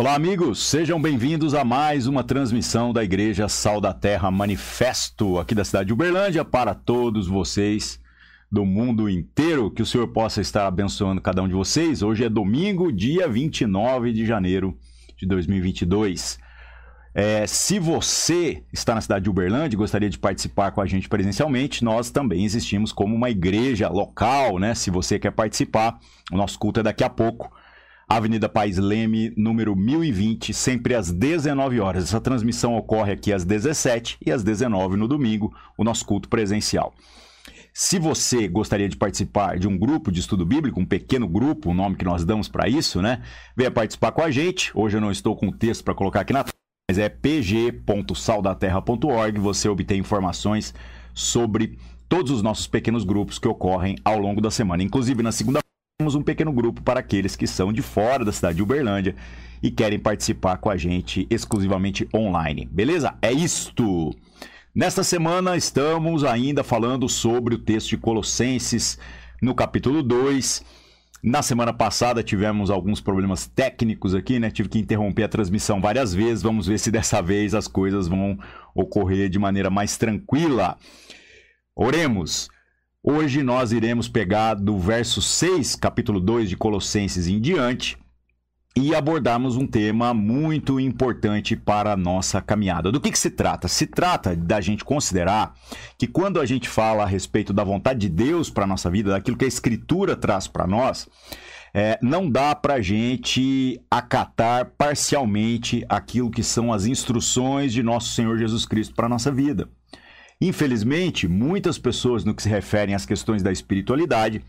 Olá, amigos, sejam bem-vindos a mais uma transmissão da Igreja Sal da Terra Manifesto, aqui da cidade de Uberlândia, para todos vocês do mundo inteiro. Que o Senhor possa estar abençoando cada um de vocês. Hoje é domingo, dia 29 de janeiro de 2022. É, se você está na cidade de Uberlândia e gostaria de participar com a gente presencialmente, nós também existimos como uma igreja local, né? Se você quer participar, o nosso culto é daqui a pouco. Avenida Pais Leme, número 1020, sempre às 19 horas. Essa transmissão ocorre aqui às 17 e às 19 no domingo, o nosso culto presencial. Se você gostaria de participar de um grupo de estudo bíblico, um pequeno grupo, o nome que nós damos para isso, né? Venha participar com a gente. Hoje eu não estou com o texto para colocar aqui na mas é pg.saldaterra.org. Você obtém informações sobre todos os nossos pequenos grupos que ocorrem ao longo da semana. Inclusive, na segunda temos um pequeno grupo para aqueles que são de fora da cidade de Uberlândia e querem participar com a gente exclusivamente online. Beleza? É isto! Nesta semana estamos ainda falando sobre o texto de Colossenses, no capítulo 2 na semana passada tivemos alguns problemas técnicos aqui, né? Tive que interromper a transmissão várias vezes. Vamos ver se dessa vez as coisas vão ocorrer de maneira mais tranquila. Oremos. Hoje nós iremos pegar do verso 6, capítulo 2 de Colossenses em diante, e abordarmos um tema muito importante para a nossa caminhada. Do que, que, se trata? Se trata da gente considerar que quando a gente fala a respeito da vontade de Deus para a nossa vida, daquilo que a Escritura traz para nós, é, não dá para a gente acatar parcialmente aquilo que são as instruções de nosso Senhor Jesus Cristo para a nossa vida. Infelizmente, muitas pessoas, no que se referem às questões da espiritualidade,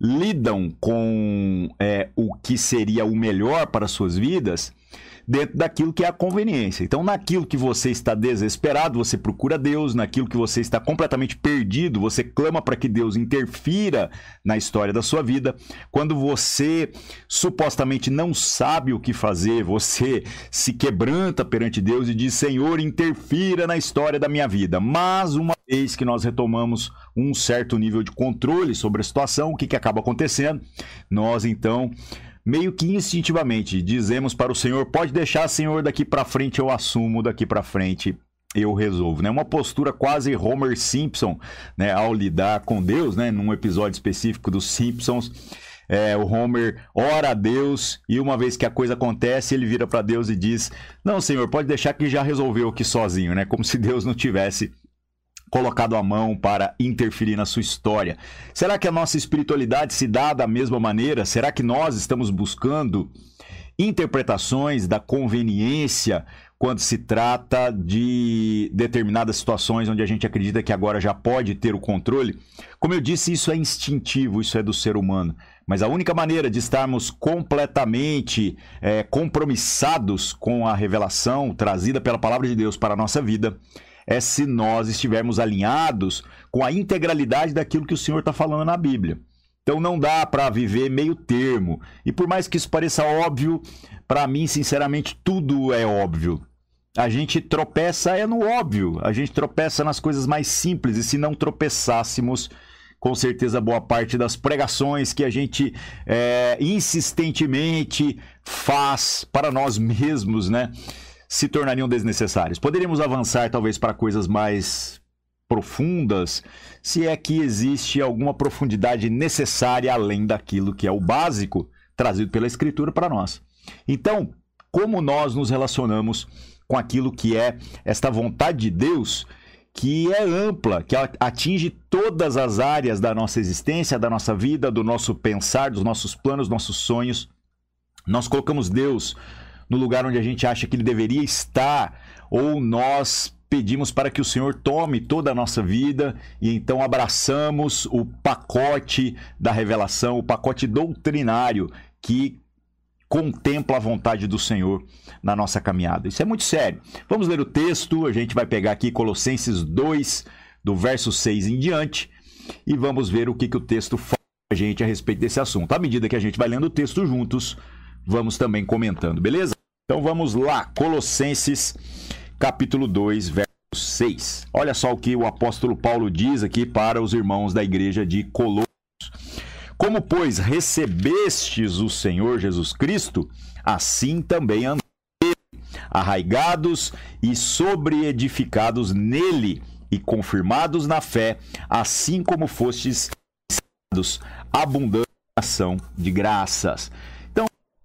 lidam com é, o que seria o melhor para suas vidas dentro daquilo que é a conveniência. Então, naquilo que você está desesperado, você procura Deus, naquilo que você está completamente perdido, você clama para que Deus interfira na história da sua vida. Quando você supostamente não sabe o que fazer, você se quebranta perante Deus e diz: Senhor, interfira na história da minha vida. Mas uma vez que nós retomamos um certo nível de controle sobre a situação, o que, que acaba acontecendo? Nós então meio que instintivamente dizemos para o Senhor: pode deixar, Senhor, daqui para frente eu assumo, daqui para frente eu resolvo, né? Uma postura quase Homer Simpson, né? Ao lidar com Deus, né? Num episódio específico dos Simpsons, é, o Homer ora a Deus e uma vez que a coisa acontece, ele vira para Deus e diz: Não, Senhor, pode deixar que já resolveu aqui sozinho, né? Como se Deus não tivesse colocado a mão para interferir na sua história. Será que a nossa espiritualidade se dá da mesma maneira? Será que nós estamos buscando interpretações da conveniência quando se trata de determinadas situações onde a gente acredita que agora já pode ter o controle? Como eu disse, isso é instintivo, isso é do ser humano. Mas a única maneira de estarmos completamente é, compromissados com a revelação trazida pela palavra de Deus para a nossa vida é se nós estivermos alinhados com a integralidade daquilo que o Senhor está falando na Bíblia. Então não dá para viver meio termo. E por mais que isso pareça óbvio, para mim, sinceramente, tudo é óbvio. A gente tropeça é no óbvio, a gente tropeça nas coisas mais simples, e se não tropeçássemos, com certeza boa parte das pregações que a gente é, insistentemente faz para nós mesmos, né? Se tornariam desnecessários. Poderíamos avançar talvez para coisas mais profundas, se é que existe alguma profundidade necessária além daquilo que é o básico trazido pela Escritura para nós. Então, como nós nos relacionamos com aquilo que é esta vontade de Deus, que é ampla, que atinge todas as áreas da nossa existência, da nossa vida, do nosso pensar, dos nossos planos, nossos sonhos. Nós colocamos Deus no lugar onde a gente acha que ele deveria estar, ou nós pedimos para que o Senhor tome toda a nossa vida e então abraçamos o pacote da revelação, o pacote doutrinário que contempla a vontade do Senhor na nossa caminhada. Isso é muito sério. Vamos ler o texto, a gente vai pegar aqui Colossenses 2, do verso 6 em diante, e vamos ver o que, que o texto fala a gente a respeito desse assunto. À medida que a gente vai lendo o texto juntos, vamos também comentando, beleza? Então vamos lá, Colossenses capítulo 2, verso 6. Olha só o que o apóstolo Paulo diz aqui para os irmãos da igreja de Colossos. Como, pois, recebestes o Senhor Jesus Cristo, assim também andai arraigados e sobreedificados nele e confirmados na fé, assim como fostes abundante ação de graças.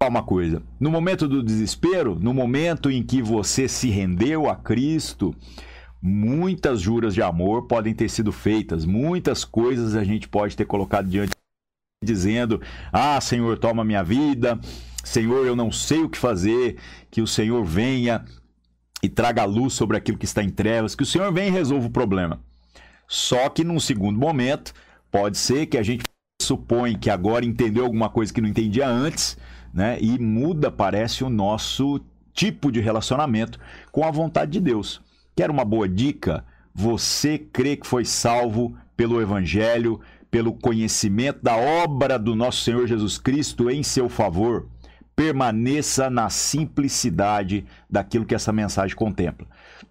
Uma coisa, no momento do desespero, no momento em que você se rendeu a Cristo, muitas juras de amor podem ter sido feitas, muitas coisas a gente pode ter colocado diante dizendo: "Ah, Senhor, toma minha vida. Senhor, eu não sei o que fazer, que o Senhor venha e traga luz sobre aquilo que está em trevas, que o Senhor venha e resolva o problema". Só que num segundo momento, pode ser que a gente supõe que agora entendeu alguma coisa que não entendia antes, né? E muda, parece, o nosso tipo de relacionamento com a vontade de Deus. Quer uma boa dica? Você crê que foi salvo pelo Evangelho, pelo conhecimento da obra do nosso Senhor Jesus Cristo em seu favor, permaneça na simplicidade daquilo que essa mensagem contempla.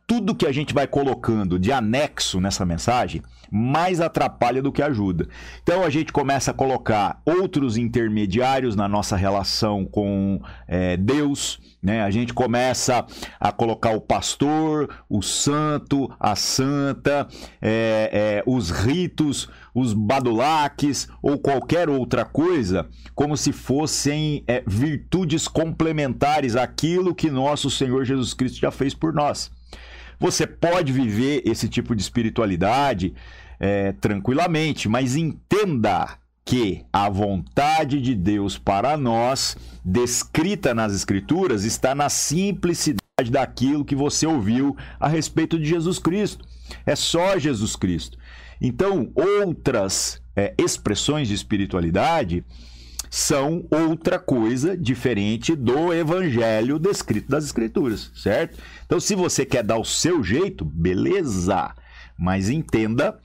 Tudo que a gente vai colocando de anexo nessa mensagem mais atrapalha do que ajuda. Então a gente começa a colocar outros intermediários na nossa relação com é, Deus, né? A gente começa a colocar o pastor, o santo, a santa, é, é, os ritos, os badulaques ou qualquer outra coisa, como se fossem é, virtudes complementares àquilo que nosso Senhor Jesus Cristo já fez por nós. Você pode viver esse tipo de espiritualidade é, tranquilamente, mas entenda que a vontade de Deus para nós, descrita nas Escrituras, está na simplicidade daquilo que você ouviu a respeito de Jesus Cristo. É só Jesus Cristo. Então, outras é, expressões de espiritualidade são outra coisa diferente do evangelho descrito das escrituras, certo? Então, se você quer dar o seu jeito, beleza, mas entenda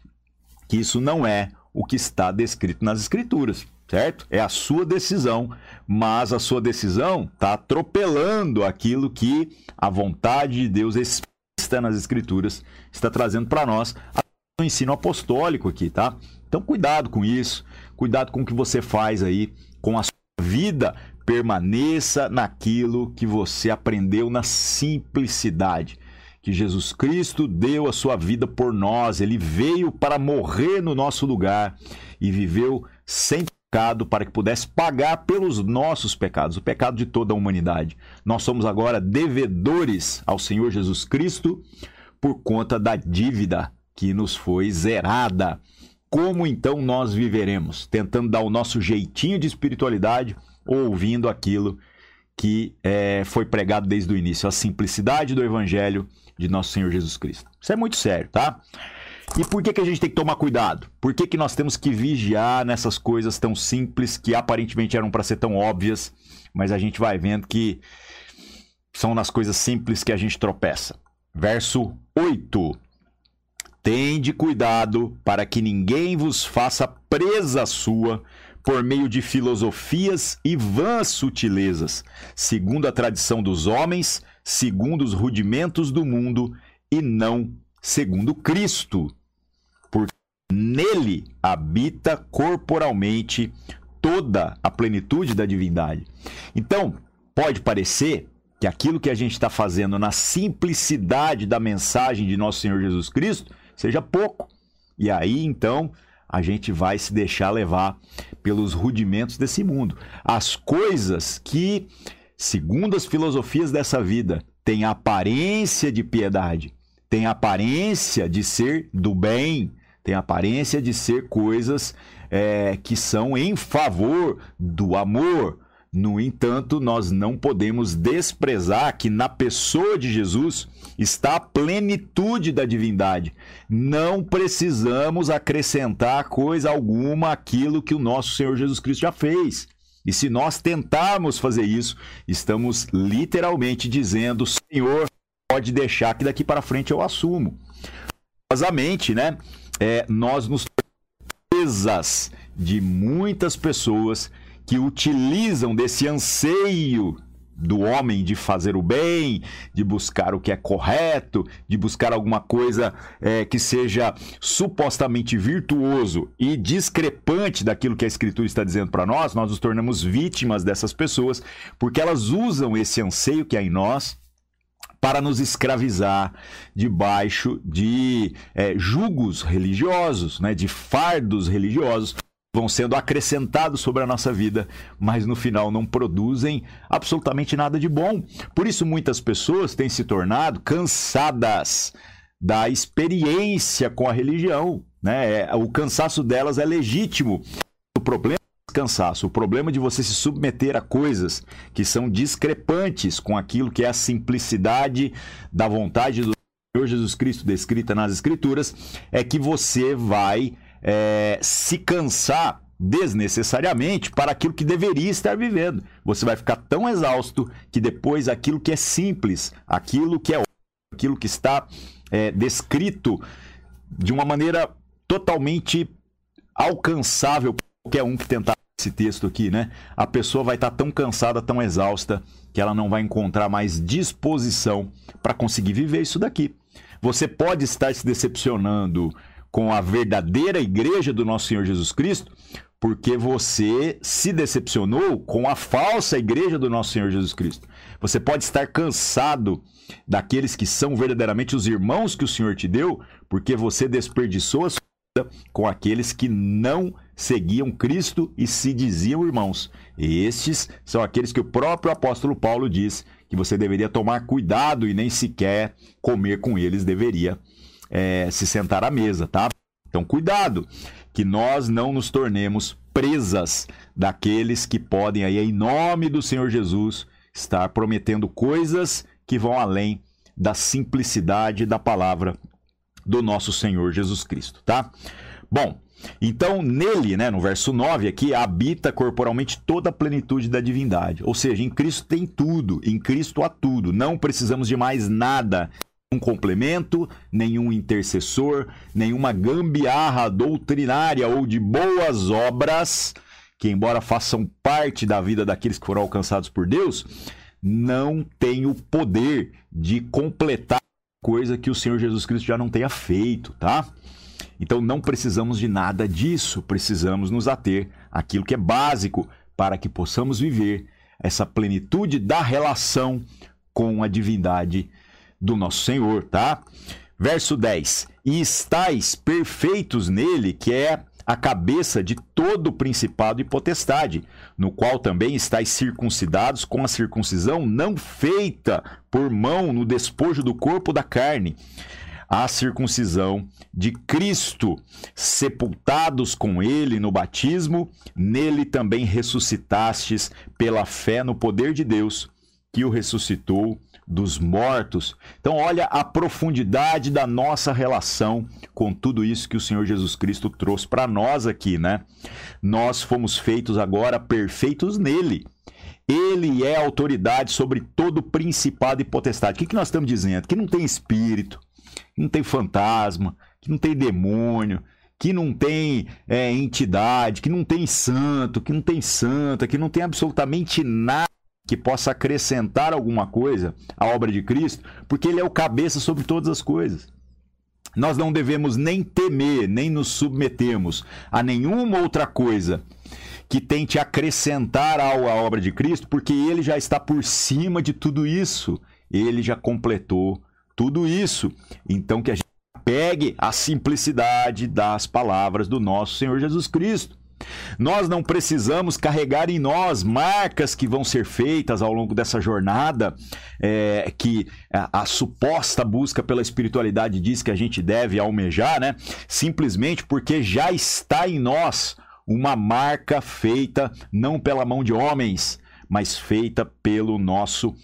que isso não é o que está descrito nas escrituras, certo? É a sua decisão, mas a sua decisão está atropelando aquilo que a vontade de Deus está nas escrituras está trazendo para nós o ensino apostólico aqui, tá? Então cuidado com isso, cuidado com o que você faz aí com a sua vida, permaneça naquilo que você aprendeu na simplicidade. Que Jesus Cristo deu a sua vida por nós, ele veio para morrer no nosso lugar e viveu sem pecado para que pudesse pagar pelos nossos pecados, o pecado de toda a humanidade. Nós somos agora devedores ao Senhor Jesus Cristo por conta da dívida que nos foi zerada. Como então nós viveremos? Tentando dar o nosso jeitinho de espiritualidade ou ouvindo aquilo que é, foi pregado desde o início, a simplicidade do evangelho de nosso Senhor Jesus Cristo. Isso é muito sério, tá? E por que, que a gente tem que tomar cuidado? Por que, que nós temos que vigiar nessas coisas tão simples que aparentemente eram para ser tão óbvias, mas a gente vai vendo que são nas coisas simples que a gente tropeça. Verso 8. Tende cuidado para que ninguém vos faça presa sua por meio de filosofias e vãs sutilezas, segundo a tradição dos homens, segundo os rudimentos do mundo e não segundo Cristo. Porque nele habita corporalmente toda a plenitude da divindade. Então, pode parecer que aquilo que a gente está fazendo na simplicidade da mensagem de nosso Senhor Jesus Cristo seja pouco. E aí, então, a gente vai se deixar levar pelos rudimentos desse mundo. As coisas que, segundo as filosofias dessa vida, têm aparência de piedade, têm aparência de ser do bem, têm aparência de ser coisas é, que são em favor do amor, no entanto, nós não podemos desprezar que na pessoa de Jesus está a plenitude da divindade. Não precisamos acrescentar coisa alguma àquilo que o nosso Senhor Jesus Cristo já fez. E se nós tentarmos fazer isso, estamos literalmente dizendo: Senhor, pode deixar que daqui para frente eu assumo. Curiosamente, né? É, nós nos presas de muitas pessoas que utilizam desse anseio do homem de fazer o bem, de buscar o que é correto, de buscar alguma coisa é, que seja supostamente virtuoso e discrepante daquilo que a Escritura está dizendo para nós, nós nos tornamos vítimas dessas pessoas porque elas usam esse anseio que há em nós para nos escravizar debaixo de é, jugos religiosos, né, de fardos religiosos vão sendo acrescentados sobre a nossa vida, mas no final não produzem absolutamente nada de bom. Por isso, muitas pessoas têm se tornado cansadas da experiência com a religião. Né? É, o cansaço delas é legítimo. O problema é cansaço, o problema de você se submeter a coisas que são discrepantes com aquilo que é a simplicidade da vontade do Senhor Jesus Cristo descrita nas Escrituras, é que você vai é, se cansar desnecessariamente para aquilo que deveria estar vivendo. Você vai ficar tão exausto que depois aquilo que é simples, aquilo que é aquilo que está é, descrito de uma maneira totalmente alcançável por qualquer um que tentar esse texto aqui, né? A pessoa vai estar tão cansada, tão exausta, que ela não vai encontrar mais disposição para conseguir viver isso daqui. Você pode estar se decepcionando com a verdadeira igreja do nosso Senhor Jesus Cristo, porque você se decepcionou com a falsa igreja do nosso Senhor Jesus Cristo. Você pode estar cansado daqueles que são verdadeiramente os irmãos que o Senhor te deu, porque você desperdiçou a sua vida com aqueles que não seguiam Cristo e se diziam irmãos. E estes são aqueles que o próprio apóstolo Paulo diz que você deveria tomar cuidado e nem sequer comer com eles deveria é, se sentar à mesa, tá? Então, cuidado, que nós não nos tornemos presas daqueles que podem aí, em nome do Senhor Jesus, estar prometendo coisas que vão além da simplicidade da palavra do nosso Senhor Jesus Cristo, tá? Bom, então nele, né, no verso 9 aqui, habita corporalmente toda a plenitude da divindade. Ou seja, em Cristo tem tudo, em Cristo há tudo. Não precisamos de mais nada um complemento, nenhum intercessor, nenhuma gambiarra doutrinária ou de boas obras, que, embora façam parte da vida daqueles que foram alcançados por Deus, não tem o poder de completar coisa que o Senhor Jesus Cristo já não tenha feito, tá? Então não precisamos de nada disso, precisamos nos ater àquilo que é básico para que possamos viver essa plenitude da relação com a divindade do nosso Senhor, tá? Verso 10: E estáis perfeitos nele, que é a cabeça de todo principado e potestade, no qual também estáis circuncidados com a circuncisão não feita por mão no despojo do corpo da carne, a circuncisão de Cristo, sepultados com ele no batismo, nele também ressuscitastes pela fé no poder de Deus, que o ressuscitou dos mortos. Então, olha a profundidade da nossa relação com tudo isso que o Senhor Jesus Cristo trouxe para nós aqui, né? Nós fomos feitos agora perfeitos nele. Ele é autoridade sobre todo principado e potestade. O que, que nós estamos dizendo? Que não tem espírito, que não tem fantasma, que não tem demônio, que não tem é, entidade, que não tem santo, que não tem santa, que não tem absolutamente nada que possa acrescentar alguma coisa à obra de Cristo, porque ele é o cabeça sobre todas as coisas. Nós não devemos nem temer, nem nos submetermos a nenhuma outra coisa que tente acrescentar à obra de Cristo, porque ele já está por cima de tudo isso. Ele já completou tudo isso. Então que a gente pegue a simplicidade das palavras do nosso Senhor Jesus Cristo. Nós não precisamos carregar em nós marcas que vão ser feitas ao longo dessa jornada, é, que a, a, suposta busca pela espiritualidade diz que a gente deve almejar, né? Simplesmente porque já está em nós uma marca feita não pela mão de homens, mas feita pelo nosso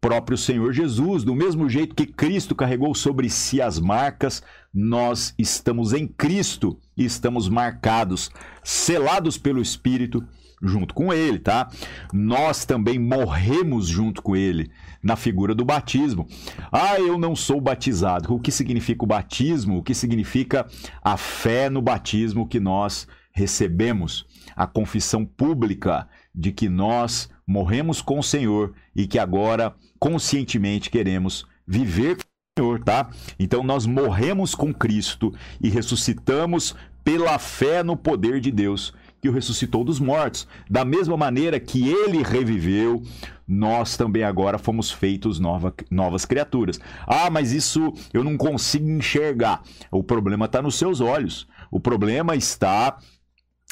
próprio Senhor Jesus. Do mesmo jeito que Cristo carregou sobre si as marcas, nós estamos em Cristo e estamos marcados, selados pelo Espírito junto com ele, tá? Nós também morremos junto com ele na figura do batismo. Ah, eu não sou batizado. O que significa o batismo? O que significa a fé no batismo que nós recebemos? A confissão pública de que nós morremos com o Senhor e que agora conscientemente queremos viver Senhor, tá? Então nós morremos com Cristo e ressuscitamos pela fé no poder de Deus que o ressuscitou dos mortos. Da mesma maneira que ele reviveu, nós também agora fomos feitos nova, novas criaturas. Ah, mas isso eu não consigo enxergar. O problema está nos seus olhos. O problema está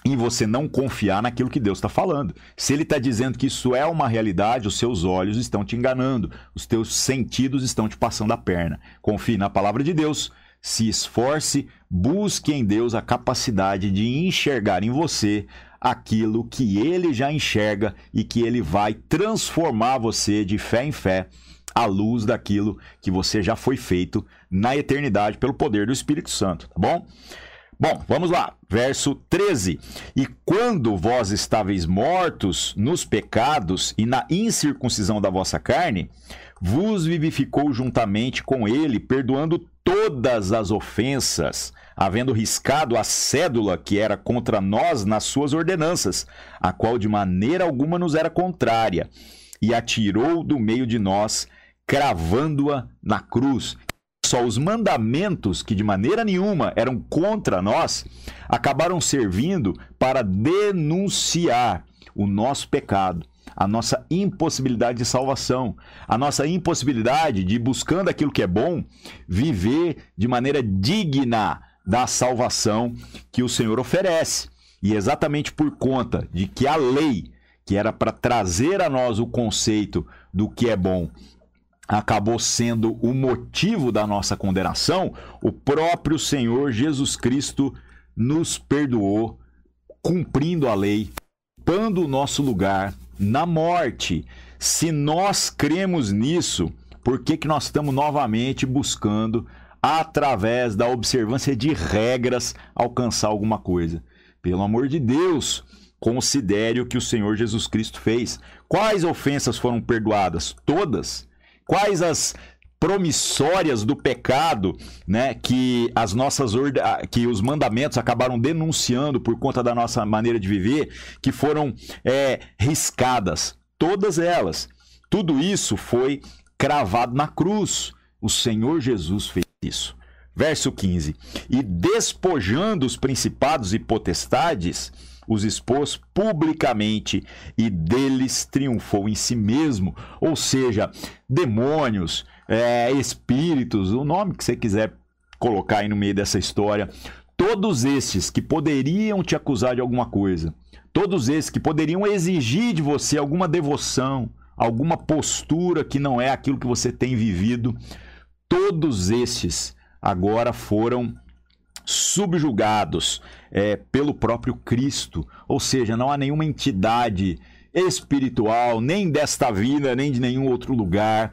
em você não confiar naquilo que Deus está falando. Se Ele está dizendo que isso é uma realidade, os seus olhos estão te enganando, os teus sentidos estão te passando a perna. Confie na palavra de Deus, se esforce, busque em Deus a capacidade de enxergar em você aquilo que Ele já enxerga e que Ele vai transformar você de fé em fé à luz daquilo que você já foi feito na eternidade pelo poder do Espírito Santo, tá bom? Bom, vamos lá, verso 13. E quando vós estáveis mortos nos pecados e na incircuncisão da vossa carne, vos vivificou juntamente com ele, perdoando todas as ofensas, havendo riscado a cédula que era contra nós nas suas ordenanças, a qual de maneira alguma nos era contrária, e atirou do meio de nós, cravando-a na cruz só os mandamentos, que de maneira nenhuma eram contra nós, acabaram servindo para denunciar o nosso pecado, a nossa impossibilidade de salvação, a nossa impossibilidade de, buscando aquilo que é bom, viver de maneira digna da salvação que o Senhor oferece. E exatamente por conta de que a lei, que era para trazer a nós o conceito do que é bom, acabou sendo o motivo da nossa condenação, o próprio Senhor Jesus Cristo nos perdoou, cumprindo a lei, ocupando o nosso lugar na morte. Se nós cremos nisso, por que, que nós estamos novamente buscando, através da observância de regras, alcançar alguma coisa? Pelo amor de Deus, considere o que o Senhor Jesus Cristo fez. Quais ofensas foram perdoadas? Todas quais as promissórias do pecado, né, que as nossas que os mandamentos acabaram denunciando por conta da nossa maneira de viver, que foram é, riscadas, todas elas. Tudo isso foi cravado na cruz. O Senhor Jesus fez isso. Verso 15: E despojando os principados e potestades, os expôs publicamente e deles triunfou em si mesmo. Ou seja, demônios, é, espíritos, o nome que você quiser colocar aí no meio dessa história, todos esses que poderiam te acusar de alguma coisa, todos esses que poderiam exigir de você alguma devoção, alguma postura que não é aquilo que você tem vivido, todos esses agora foram subjugados é, pelo próprio Cristo. Ou seja, não há nenhuma entidade espiritual, nem desta vida, nem de nenhum outro lugar,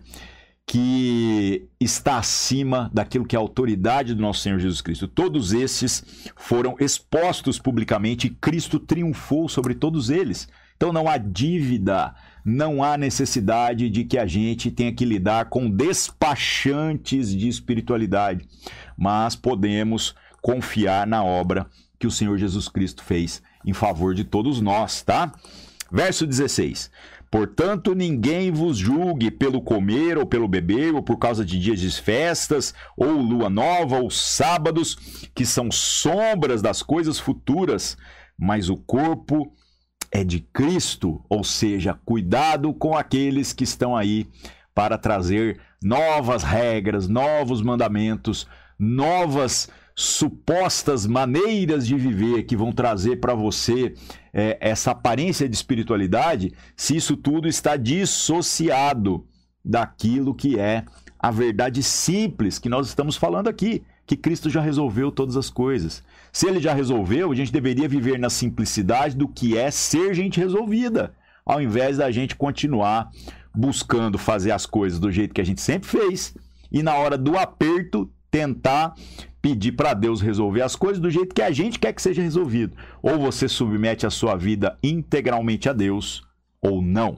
que está acima daquilo que é a autoridade do nosso Senhor Jesus Cristo. Todos esses foram expostos publicamente e Cristo triunfou sobre todos eles. Então não há dívida, não há necessidade de que a gente tenha que lidar com despachantes de espiritualidade, mas podemos confiar na obra que o Senhor Jesus Cristo fez em favor de todos nós, tá? Verso 16. Portanto, ninguém vos julgue pelo comer ou pelo beber, ou por causa de dias de festas, ou lua nova, ou sábados, que são sombras das coisas futuras, mas o corpo é de Cristo, ou seja, cuidado com aqueles que estão aí para trazer novas regras, novos mandamentos, novas supostas maneiras de viver que vão trazer para você é, essa aparência de espiritualidade, se isso tudo está dissociado daquilo que é a verdade simples que nós estamos falando aqui, que Cristo já resolveu todas as coisas. Se ele já resolveu, a gente deveria viver na simplicidade do que é ser gente resolvida, ao invés da gente continuar buscando fazer as coisas do jeito que a gente sempre fez e na hora do aperto tentar pedir para Deus resolver as coisas do jeito que a gente quer que seja resolvido. Ou você submete a sua vida integralmente a Deus, ou não.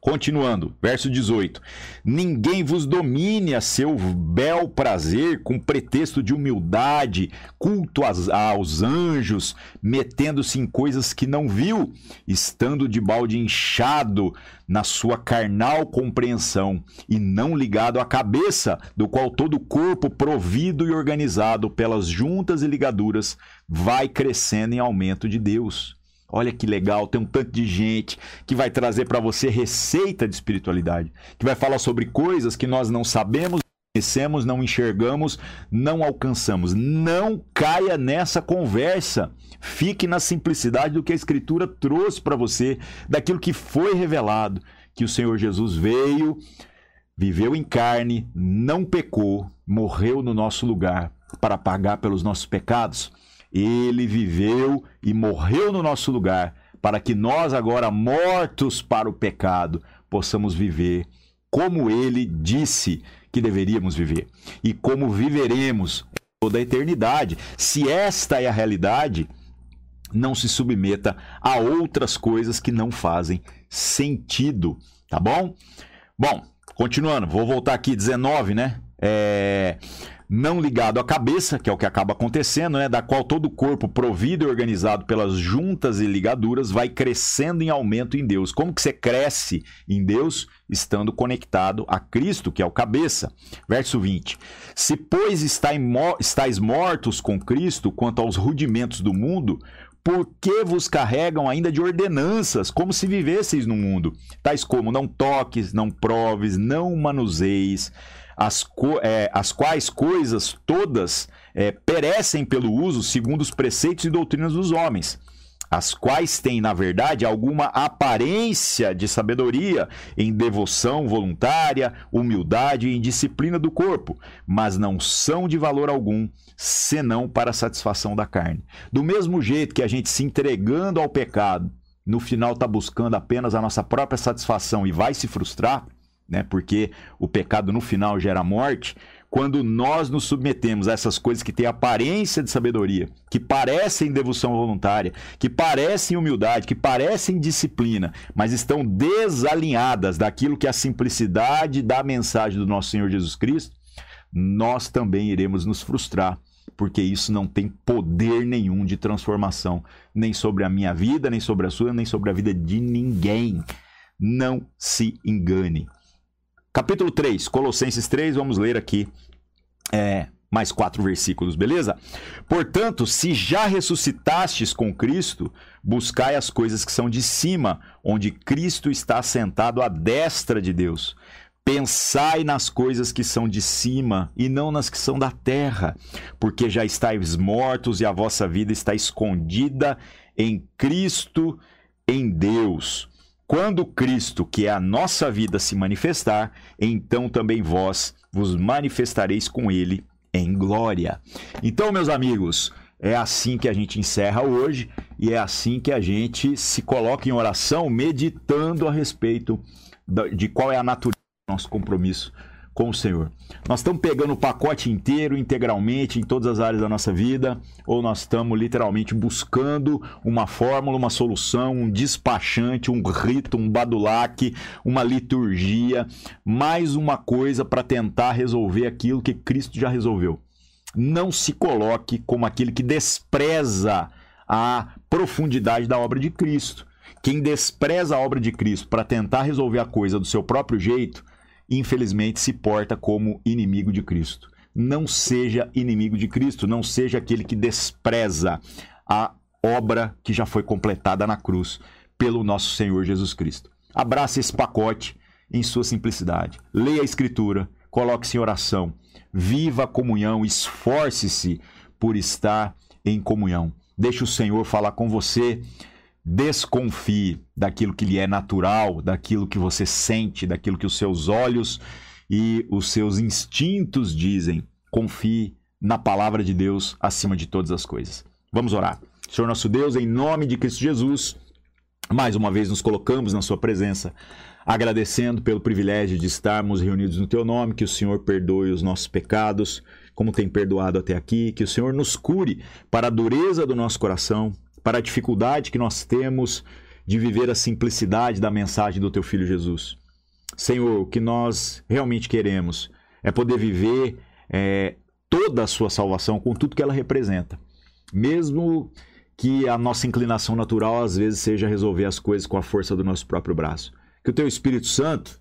Continuando, verso 18: Ninguém vos domine a seu bel prazer com pretexto de humildade, culto aos anjos, metendo-se em coisas que não viu, estando de balde inchado na sua carnal compreensão e não ligado à cabeça, do qual todo o corpo, provido e organizado pelas juntas e ligaduras, vai crescendo em aumento de Deus. Olha que legal, tem um tanto de gente que vai trazer para você receita de espiritualidade, que vai falar sobre coisas que nós não sabemos, conhecemos, não enxergamos, não alcançamos. Não caia nessa conversa. Fique na simplicidade do que a Escritura trouxe para você, daquilo que foi revelado, que o Senhor Jesus veio, viveu em carne, não pecou, morreu no nosso lugar para pagar pelos nossos pecados ele viveu e morreu no nosso lugar, para que nós, agora mortos para o pecado, possamos viver como ele disse que deveríamos viver e como viveremos toda a eternidade. Se esta é a realidade, não se submeta a outras coisas que não fazem sentido, tá bom? Bom, continuando, vou voltar aqui 19, né? É, não ligado à cabeça, que é o que acaba acontecendo, né? da qual todo o corpo provido e organizado pelas juntas e ligaduras vai crescendo em aumento em Deus. Como que você cresce em Deus? Estando conectado a Cristo, que é o cabeça. Verso 20. Se, pois, estáis mortos com Cristo quanto aos rudimentos do mundo, por que vos carregam ainda de ordenanças, como se vivesseis no mundo? Tais como não toques, não proves, não manuseis, as, é, as quais coisas todas é, perecem pelo uso segundo os preceitos e doutrinas dos homens, as quais têm, na verdade, alguma aparência de sabedoria em devoção voluntária, humildade e disciplina do corpo, mas não são de valor algum, senão para a satisfação da carne. Do mesmo jeito que a gente se entregando ao pecado, no final está buscando apenas a nossa própria satisfação e vai se frustrar, né? Porque o pecado no final gera morte. Quando nós nos submetemos a essas coisas que têm aparência de sabedoria, que parecem devoção voluntária, que parecem humildade, que parecem disciplina, mas estão desalinhadas daquilo que é a simplicidade da mensagem do nosso Senhor Jesus Cristo, nós também iremos nos frustrar, porque isso não tem poder nenhum de transformação, nem sobre a minha vida, nem sobre a sua, nem sobre a vida de ninguém. Não se engane. Capítulo 3, Colossenses 3, vamos ler aqui é, mais quatro versículos, beleza? Portanto, se já ressuscitastes com Cristo, buscai as coisas que são de cima, onde Cristo está sentado à destra de Deus. Pensai nas coisas que são de cima e não nas que são da terra, porque já estáis mortos e a vossa vida está escondida em Cristo, em Deus. Quando Cristo, que é a nossa vida, se manifestar, então também vós vos manifestareis com ele em glória. Então, meus amigos, é assim que a gente encerra hoje e é assim que a gente se coloca em oração, meditando a respeito de qual é a natureza do nosso compromisso com o Senhor. Nós estamos pegando o pacote inteiro, integralmente, em todas as áreas da nossa vida, ou nós estamos literalmente buscando uma fórmula, uma solução, um despachante, um rito, um badulaque, uma liturgia, mais uma coisa para tentar resolver aquilo que Cristo já resolveu. Não se coloque como aquele que despreza a profundidade da obra de Cristo. Quem despreza a obra de Cristo para tentar resolver a coisa do seu próprio jeito, infelizmente se porta como inimigo de Cristo. Não seja inimigo de Cristo, não seja aquele que despreza a obra que já foi completada na cruz pelo nosso Senhor Jesus Cristo. Abrace esse pacote em sua simplicidade. Leia a Escritura, coloque-se em oração, viva a comunhão, esforce-se por estar em comunhão. Deixe o Senhor falar com você Desconfie daquilo que lhe é natural, daquilo que você sente, daquilo que os seus olhos e os seus instintos dizem. Confie na palavra de Deus acima de todas as coisas. Vamos orar. Senhor nosso Deus, em nome de Cristo Jesus, mais uma vez nos colocamos na Sua presença, agradecendo pelo privilégio de estarmos reunidos no Teu nome, que o Senhor perdoe os nossos pecados, como tem perdoado até aqui, que o Senhor nos cure para a dureza do nosso coração, para a dificuldade que nós temos de viver a simplicidade da mensagem do teu filho Jesus. Senhor, o que nós realmente queremos é poder viver é, toda a sua salvação com tudo que ela representa. Mesmo que a nossa inclinação natural às vezes seja resolver as coisas com a força do nosso próprio braço. Que o teu Espírito Santo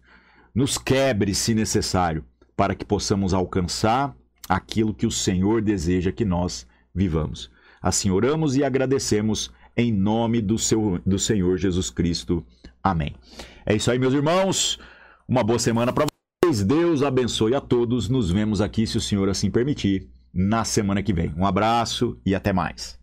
nos quebre, se necessário, para que possamos alcançar aquilo que o Senhor deseja que nós vivamos. Assim oramos e agradecemos em nome do, seu, do Senhor Jesus Cristo. Amém. É isso aí, meus irmãos. Uma boa semana para vocês. Deus abençoe a todos. Nos vemos aqui, se o Senhor assim permitir, na semana que vem. Um abraço e até mais.